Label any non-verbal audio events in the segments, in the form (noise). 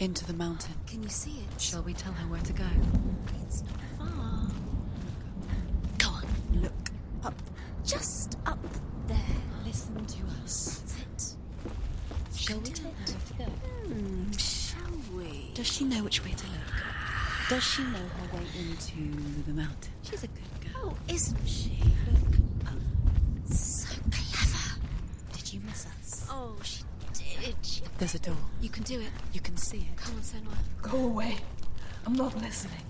Into the mountain. Can you see it? Shall we tell her where to go? It's not far. Go on. Look up. Just up there. Listen to us. That's it. Shall we tell her where to go? Hmm, shall we? Does she know which way to look? Does she know her way into the mountain? She's a good girl. Oh, isn't she? Look up. So clever. Did you miss us? Oh, she did. She... There's a door. You can do it. You can see it. Come on, Senua. Go away. I'm not listening.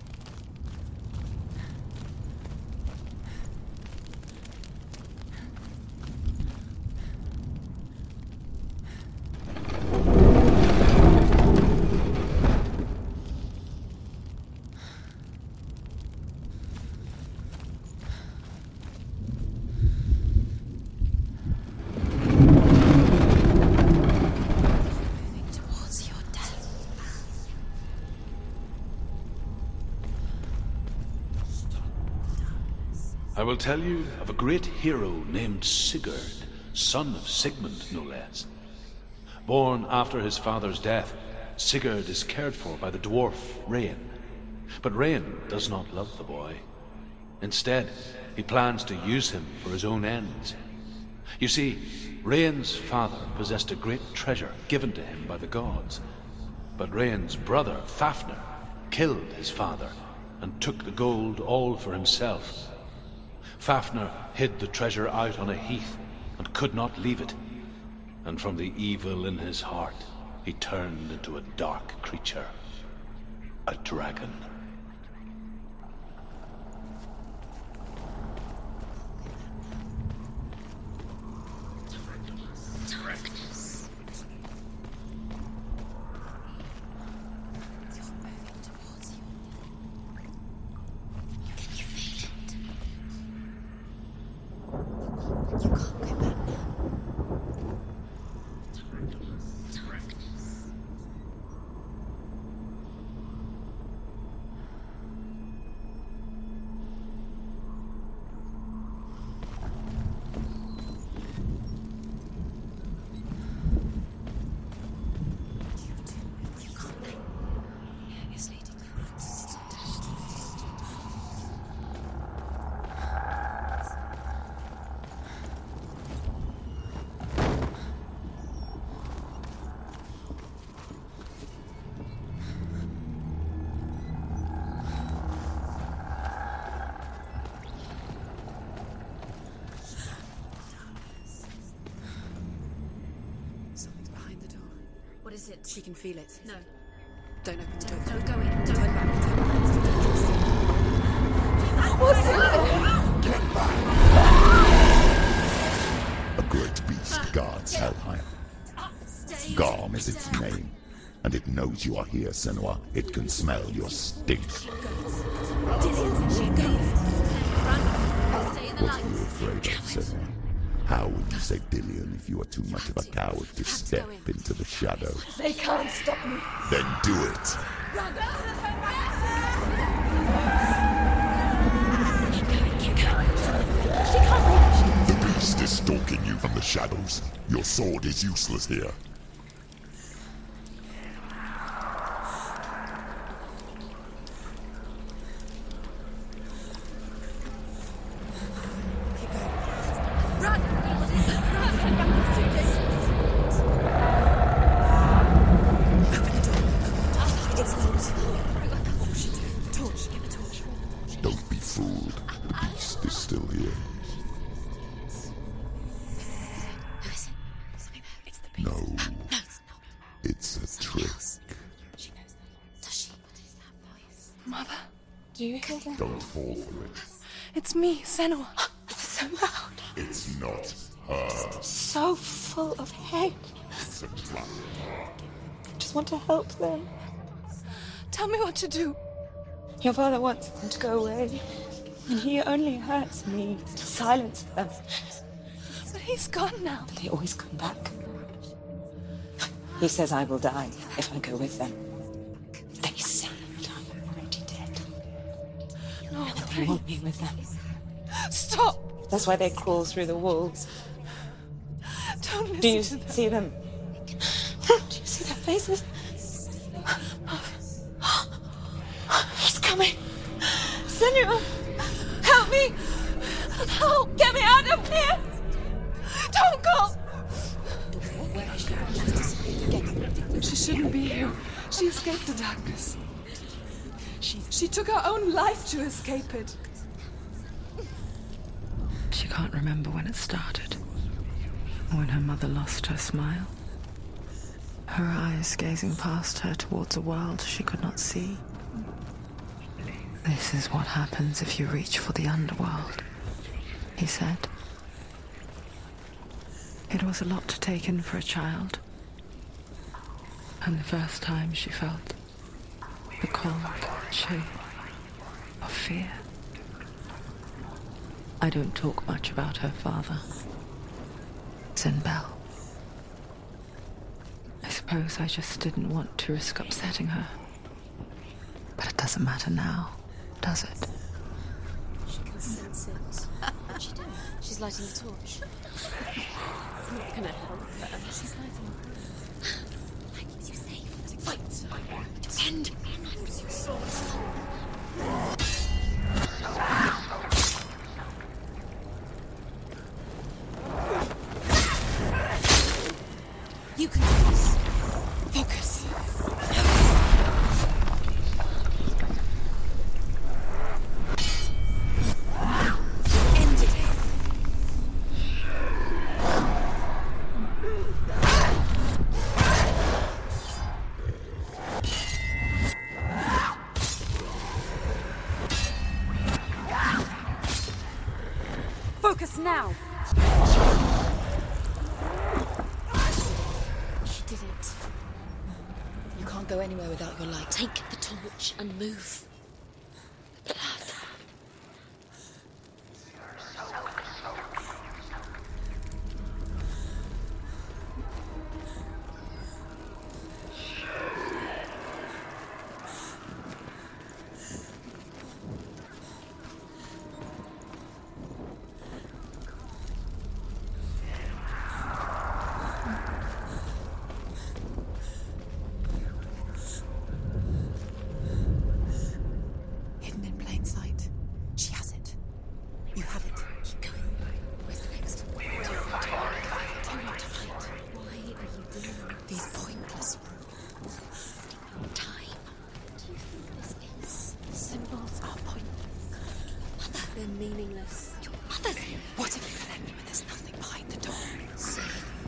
Moving towards your death. I will tell you of a great hero named Sigurd, son of Sigmund, no less. Born after his father's death, Sigurd is cared for by the dwarf Regin. But Regin does not love the boy. Instead, he plans to use him for his own ends. You see, Regin's father possessed a great treasure given to him by the gods. But Regin's brother, Fafnir, killed his father and took the gold all for himself. Fafnir hid the treasure out on a heath and could not leave it. And from the evil in his heart, he turned into a dark creature. A dragon. Darkness. You're moving towards you. Can you feel it? You can't go back now. Darkness. You do. You can't go. It's leading you. Someone's behind the door. What is it? She can feel it. No. Don't open the door. Don't go in. Don't Turn back. Turn back. A great beast guards Helheim. Garm is its name, and it knows you are here, Senua. It can smell your stink. Dillion, she go. Run. Stay in the What are you light. afraid of, Senua? How would you say Dillion if you are too much of a coward to step into the shadows? They can't stop me. Then do it! The beast is stalking you from the shadows. Your sword is useless here. Senua. It's so loud. It's not her. So full of hate. It's a trap. I just want to help them. Tell me what to do. Your father wants them to go away. And he only hurts me to silence them. But he's gone now. But They always come back. He says I will die if I go with them. They say that I'm already dead. No, They want me with them. Stop. That's why they crawl through the walls. Don't listen Do you to them. see them? Do you see their faces? He's coming. Senua, help me. Help, get me out of here. Don't go. She shouldn't be here. She escaped the darkness. She, she took her own life to escape it. Can't remember when it started. When her mother lost her smile. Her eyes gazing past her towards a world she could not see. This is what happens if you reach for the underworld, he said. It was a lot to take in for a child. And the first time she felt the cold chill of fear. I don't talk much about her father. Zynbel. I suppose I just didn't want to risk upsetting her. But it doesn't matter now, does it? She can sense it. What's she doing? She's lighting the torch. it's not gonna help her. She's lighting a torch. That keeps you safe. Fight! Defend! Now. She did it. You can't go anywhere without your light. Take the torch and move.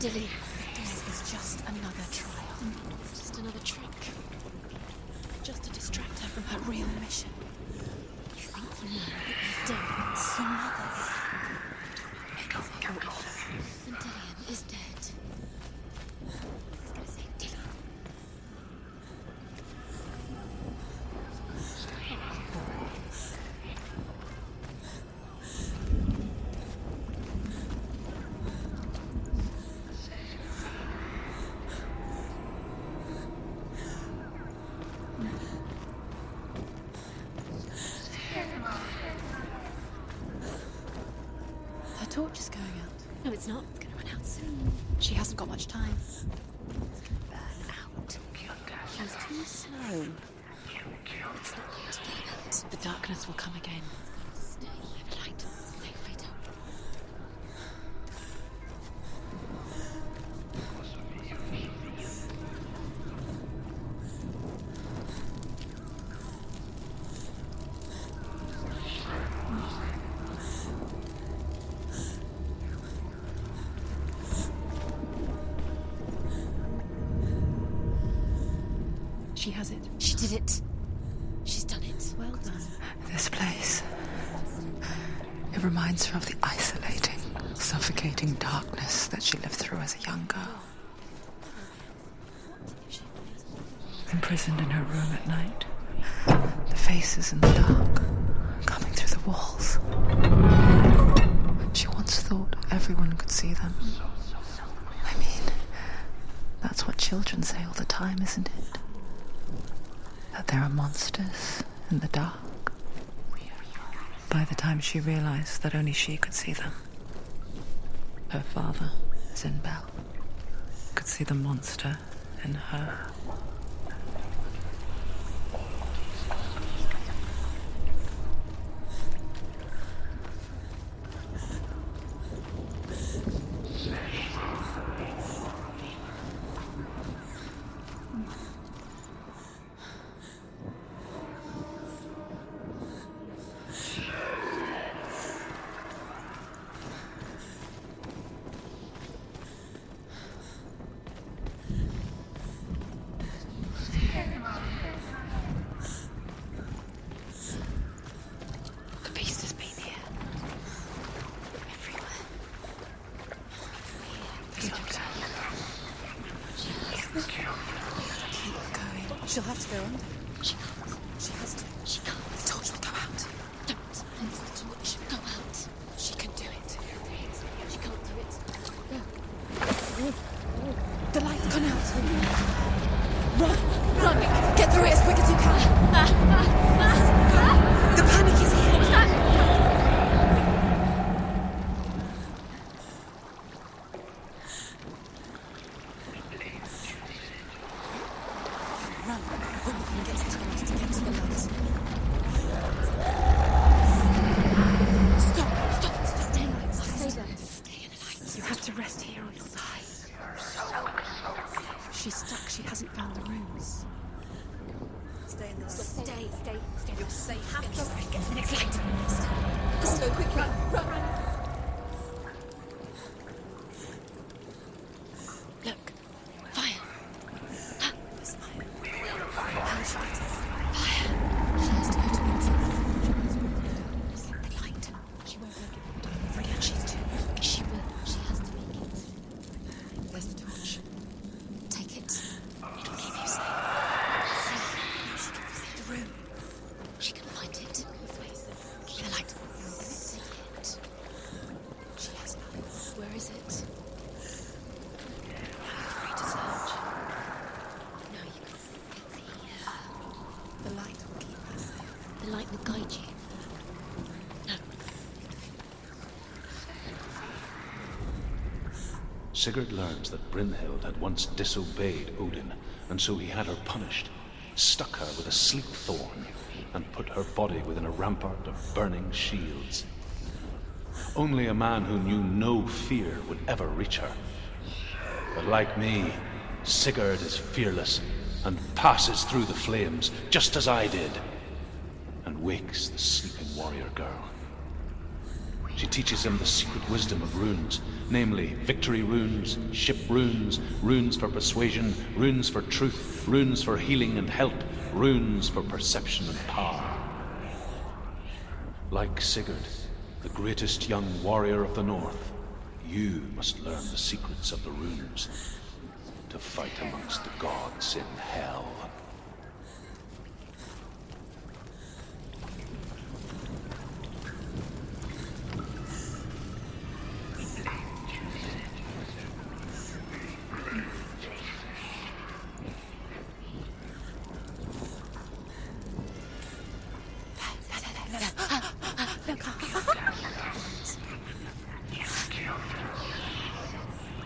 Dilly. This is just another trial. Just another trick. Just to distract her from her real mission. You think you know, but you don't. Your mother She has it. She did it. She's done it. Well done. This place. It reminds her of the isolating, suffocating darkness that she lived through as a young girl. Imprisoned in her room at night. The faces in the dark, coming through the walls. She once thought everyone could see them. I mean, that's what children say all the time, isn't it? There are monsters in the dark. By the time she realized that only she could see them, her father, Zynbel, could see the monster in her. She'll have to go under. She can't. She has to. She can't. The torch will go out. Don't. She should go out. She can do it. She can't do it. The light's gone out. Run! Run! Get through it as quick as you can. The panic is here. Run. When we can get to the light to get to the light. Stop! Stop! Stop! Stay in the light. Stay there. Stay in the light. You have to rest here or you'll die. She's stuck. She hasn't found the rooms. Stay in the light. Stay, stay, stay. You're safe. Have in to the light. get to the next light. Let's go quickly. Run, run. Look. Fire. Ah, There's fire. How is she getting Fire. She has to go towards it. The light. She won't make it. Freya, she's too weak. She will. She has to make it. There's the torch. Take it. It'll keep you safe. Safe. Now she can see the room. She can find it. Keep the light. Take it. She has it. Where is it? Are you free to search? No, you can see. It's here. The light will keep us safe. The light will guide you. No. Sigurd learns that Brynhild had once disobeyed Odin, and so he had her punished, stuck her with a sleep thorn, and put her body within a rampart of burning shields. Only a man who knew no fear would ever reach her. But like me, Sigurd is fearless and passes through the flames, just as I did, and wakes the sleeping warrior girl. She teaches him the secret wisdom of runes, namely victory runes, ship runes, runes for persuasion, runes for truth, runes for healing and help, runes for perception and power. Like Sigurd, the greatest young warrior of the North, you must learn the secrets of the runes to fight amongst the gods in hell.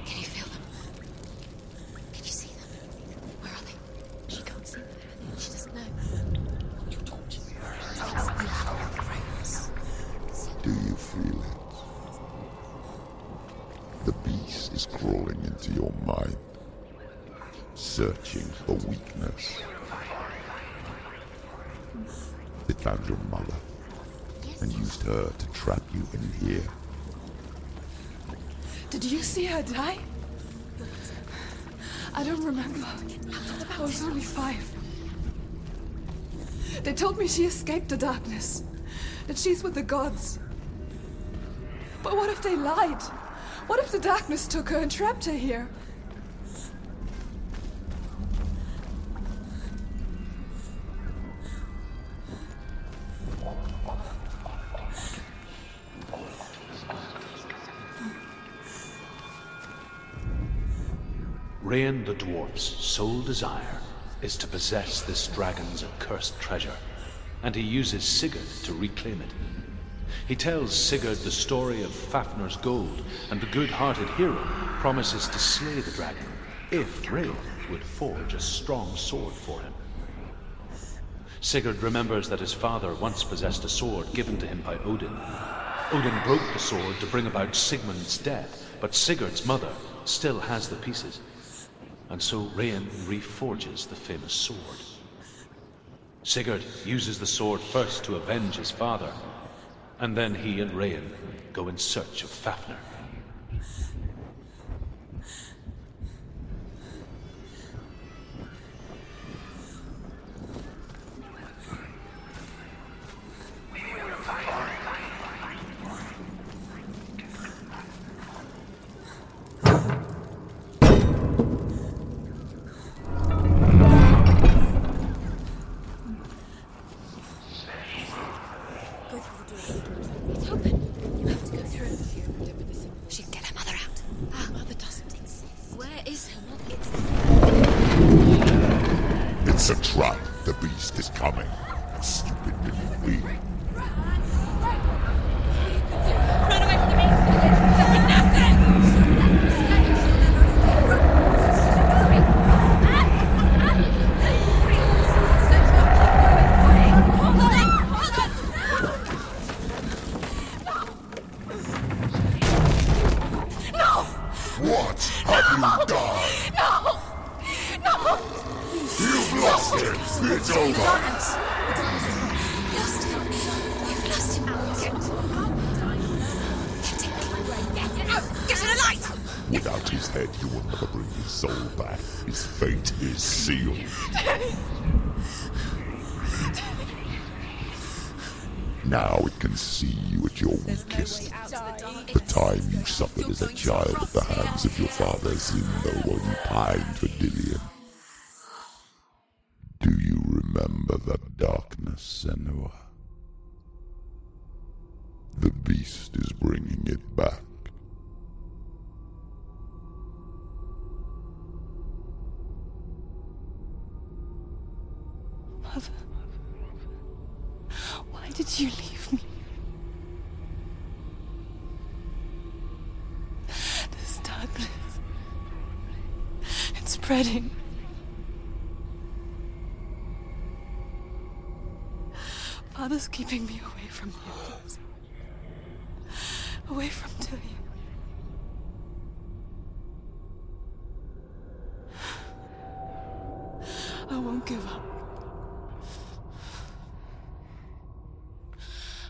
Can you feel them? Can you see them? Where are they? She can't see them. She doesn't know. Your torch. Do you feel it? The beast is crawling into your mind, searching for weakness. It found your mother and used her to trap you in here. Did you see her die? I don't remember. I was only five. They told me she escaped the darkness, that she's with the gods. But what if they lied? What if the darkness took her and trapped her here? Desire is to possess this dragon's accursed treasure, and he uses Sigurd to reclaim it. He tells Sigurd the story of Fafnir's gold, and the good-hearted hero promises to slay the dragon if Regin would forge a strong sword for him. Sigurd remembers that his father once possessed a sword given to him by Odin. Odin broke the sword to bring about Sigmund's death, but Sigurd's mother still has the pieces. And so Regin reforges the famous sword. Sigurd uses the sword first to avenge his father, and then he and Regin go in search of Fafnir. a trap. The beast is coming. Your father Zindo while you pined for Dillion. Do you remember that darkness, Senua? The beast is bringing it back. Keeping me away from you. Away from Tilly. I won't give up.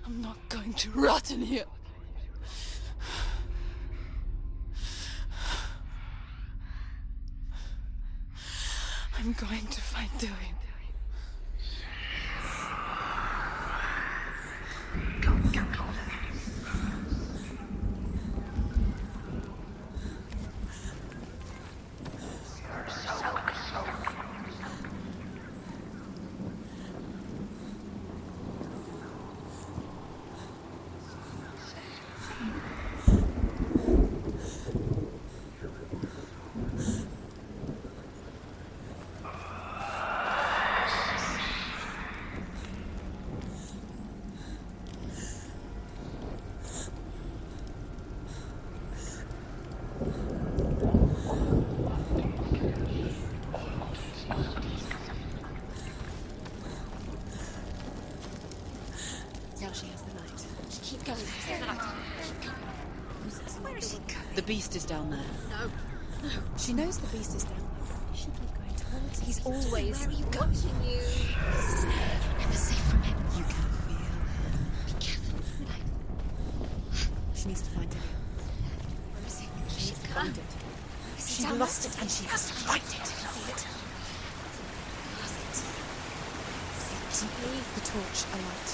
I'm not going to rot in here. I'm going to find Dillion. Now she has the light. Just keep going. Keep going. Where is she going? The beast is down there. No. no. She knows the beast is down there. She should be going towards He's always Where are you going? watching you. Never safe from him. You can feel him. Be careful. She needs to find Dillion. Where is he? She needs to find it. She lost it and she has to find it. Simply the torch alight.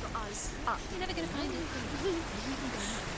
Your eyes up. You're never to find it. (laughs)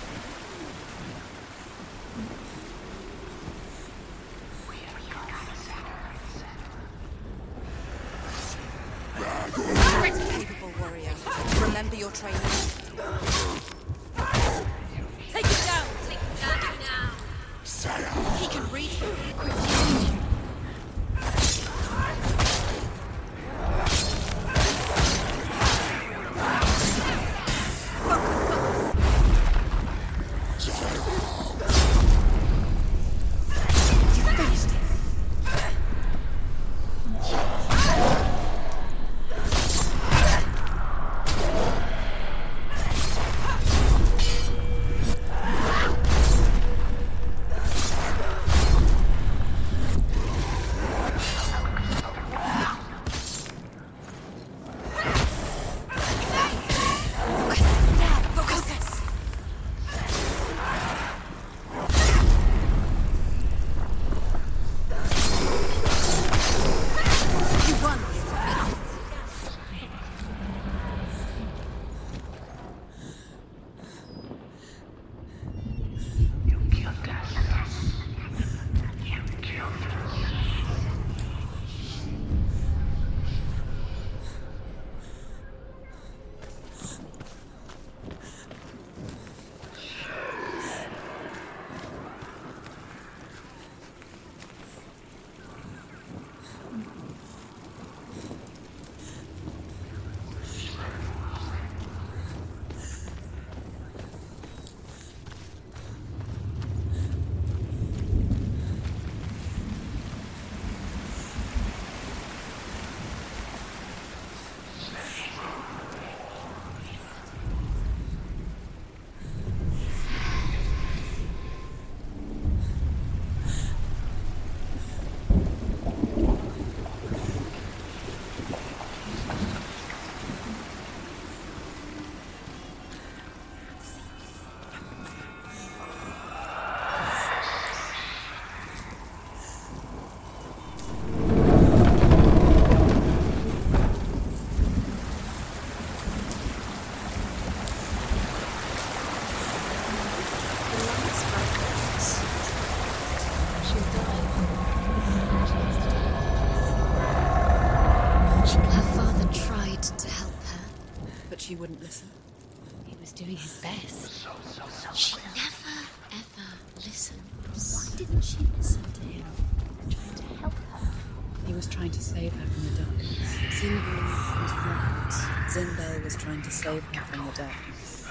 trying to save her from the darkness. Zynbel was right. Zynbel was trying to save her from the darkness.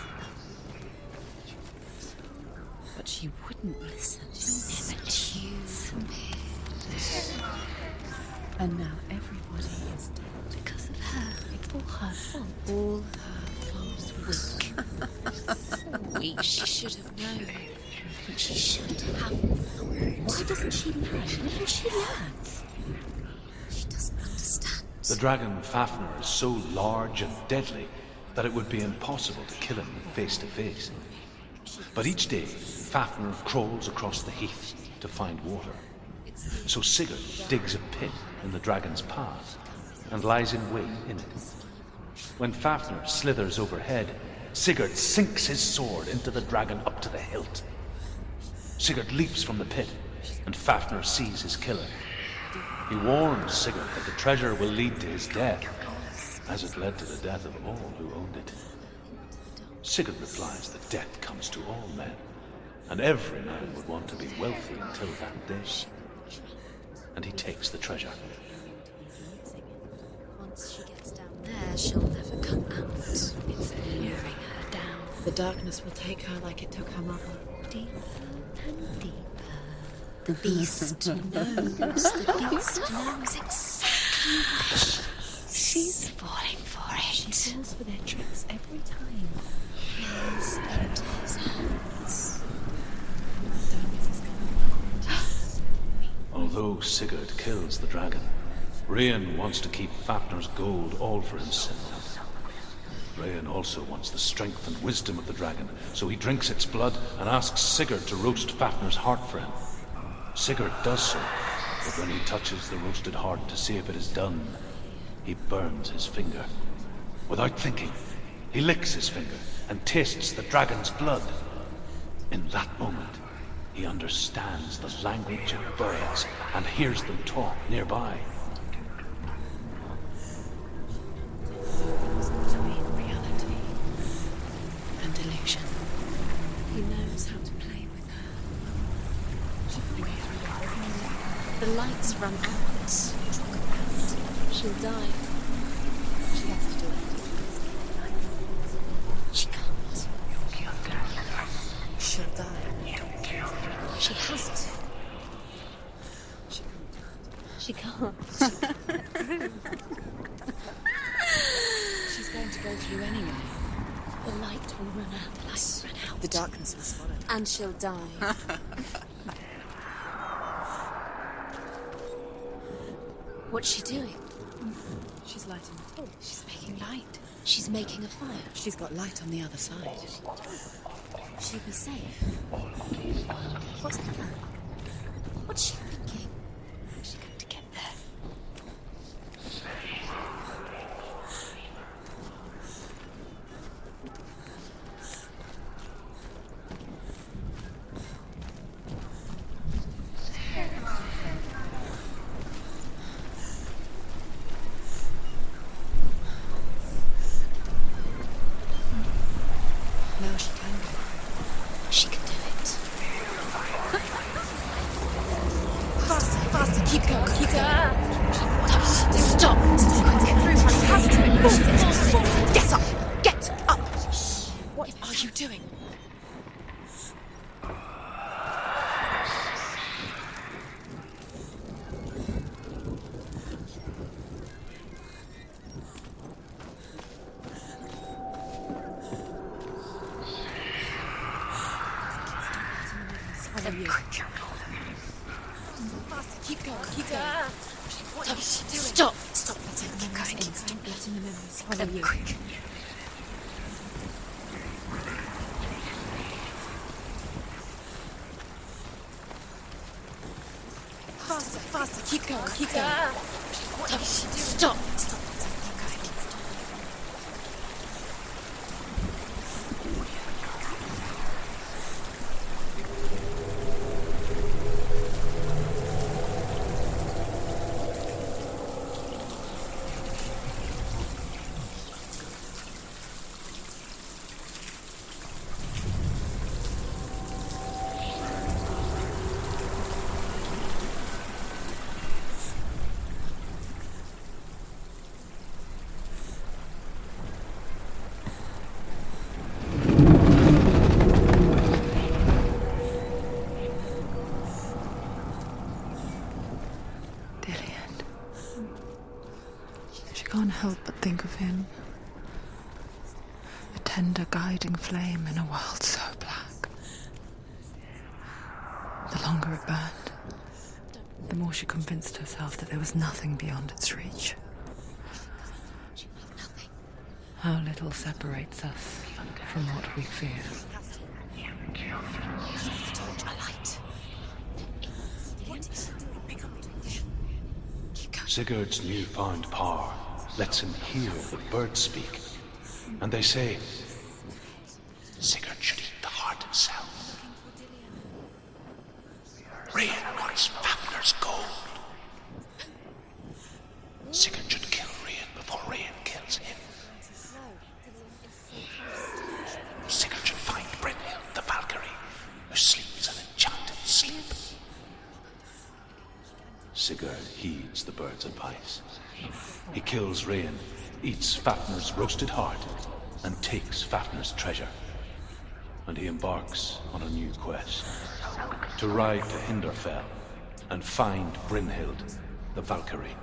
But she wouldn't listen. She never. And now everybody is dead. Because of her. It's all her fault. All her fault. Weak. (laughs) Weak. She should have known. She should have known. Why doesn't she learn? Maybe she learns. The dragon Fafnir is so large and deadly that it would be impossible to kill him face to face. But each day, Fafnir crawls across the heath to find water. So Sigurd digs a pit in the dragon's path and lies in wait in it. When Fafnir slithers overhead, Sigurd sinks his sword into the dragon up to the hilt. Sigurd leaps from the pit, and Fafnir sees his killer. He warns Sigurd that the treasure will lead to his death, as it led to the death of all who owned it. Sigurd replies that death comes to all men, and every man would want to be wealthy until that day. And he takes the treasure. Once she gets down there, she'll never come out. It's luring her down The darkness will take her like it took her mother. deeper and deeper. The beast (laughs) knows. The beast knows exactly where she is. She's falling for it. She falls for their tricks every time. Plays into his hands. Darkness is coming. Although Sigurd kills the dragon, Regin wants to keep Fafnir's gold all for himself. Regin also wants the strength and wisdom of the dragon, so he drinks its blood and asks Sigurd to roast Fafnir's heart for him. Sigurd does so, but when he touches the roasted heart to see if it is done, he burns his finger. Without thinking, he licks his finger and tastes the dragon's blood. In that moment, he understands the language of birds and hears them talk nearby. Between reality and delusion. He knows how to play with her. The lights run out. She'll die. She has to do it. She can't. She'll die. She has to. She can't. She's going to go through anyway. The light will run out. The light will run out. The darkness will swallow. And she'll die. (laughs) What's she doing? She's lighting the torch. She's making light. She's making a fire. She's got light on the other side. She'll be safe. What's the plan? What's she the memories follow you. Faster, faster, keep going, keep going. What doing? Stop! Convinced herself that there was nothing beyond its reach. How little separates us from what we fear. Sigurd's newfound power lets him hear the birds speak. And they say, Sigurd should eat the heart himself. Regin wants Fafnir's gold. Sigurd should kill Regin before Regin kills him. Sigurd should find Brynhild, the Valkyrie, who sleeps an Sigurd heeds the bird's advice. He kills Regin, eats Fafnir's roasted heart, and takes Fafnir's treasure. And he embarks on a new quest to ride to Hindarfjall and find Brynhild, the Valkyrie.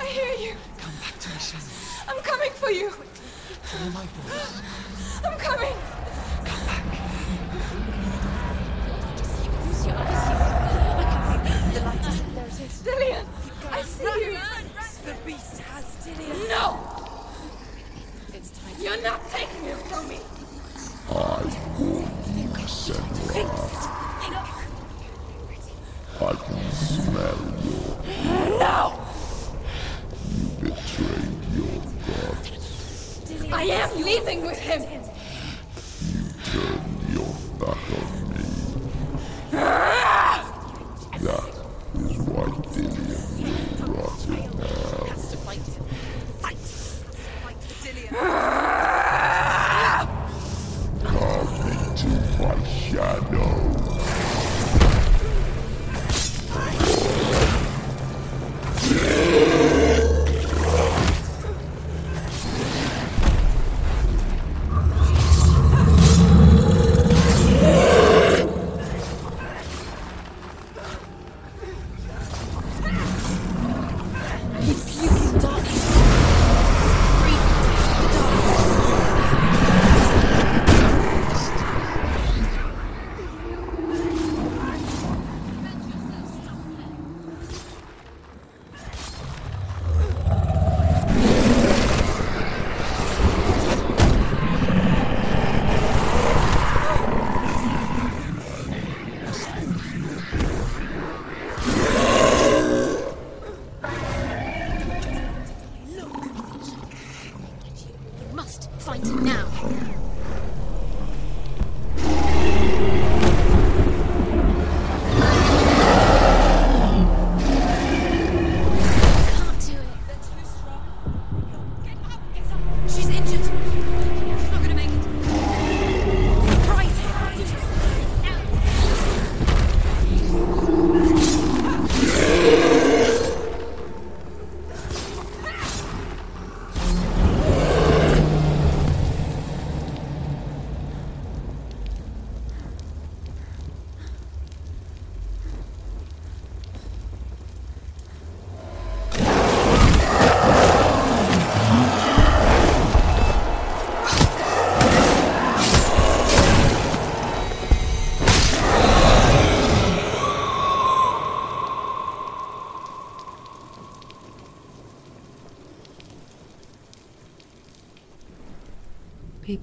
I hear you. Come back to me soon. I'm coming for you. Follow my voice. I'm coming. Come back. Just use your eyes. The light is. There it is. Dillion, I see you. The beast has Dillion. No! It's time. You're not taking it from me. I warn you, Senua. I can smell your No! I am leaving with him. You Turn your back on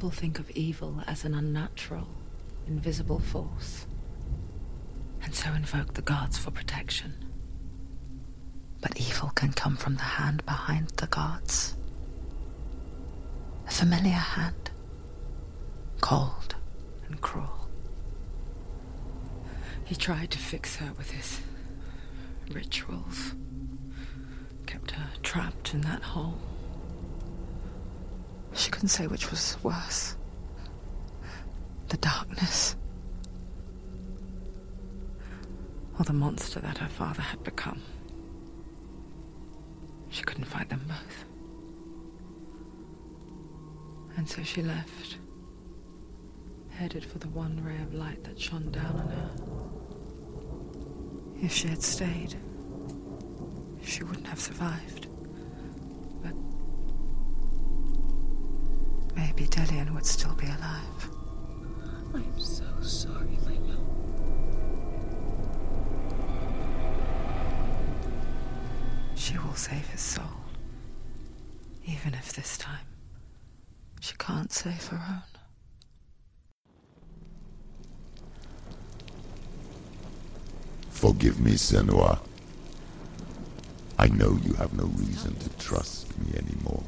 People think of evil as an unnatural, invisible force. And so invoke the gods for protection. But evil can come from the hand behind the gods. A familiar hand, cold and cruel. He tried to fix her with his rituals, kept her trapped in that hole. She couldn't say which was worse the darkness or the monster that her father had become. She couldn't fight them both. And so she left, headed for the one ray of light that shone down on her. If she had stayed, she wouldn't have survived. Maybe Dillion would still be alive. I'm so sorry, my love. She will save his soul. Even if this time she can't save her own. Forgive me, Senua. I know you have no reason to trust me anymore.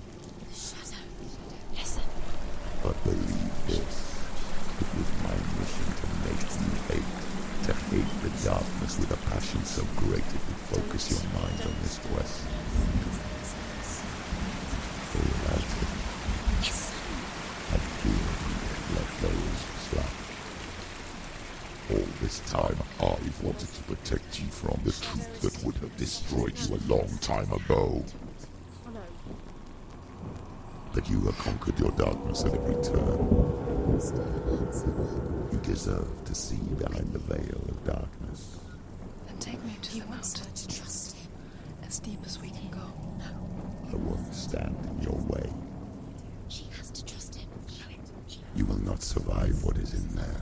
But believe this. It was my mission to make you hate. To hate the darkness with a passion so great it would focus your mind on this quest. As I slack. All this time I've wanted to protect you from the truth that would have destroyed you a long time ago. But you have conquered your darkness at every turn. You deserve to see behind the veil of darkness. Then take me to He the wants mountain, her to trust him. as deep as we can go. I won't stand in your way. She has to trust him. She You will not survive what is in there.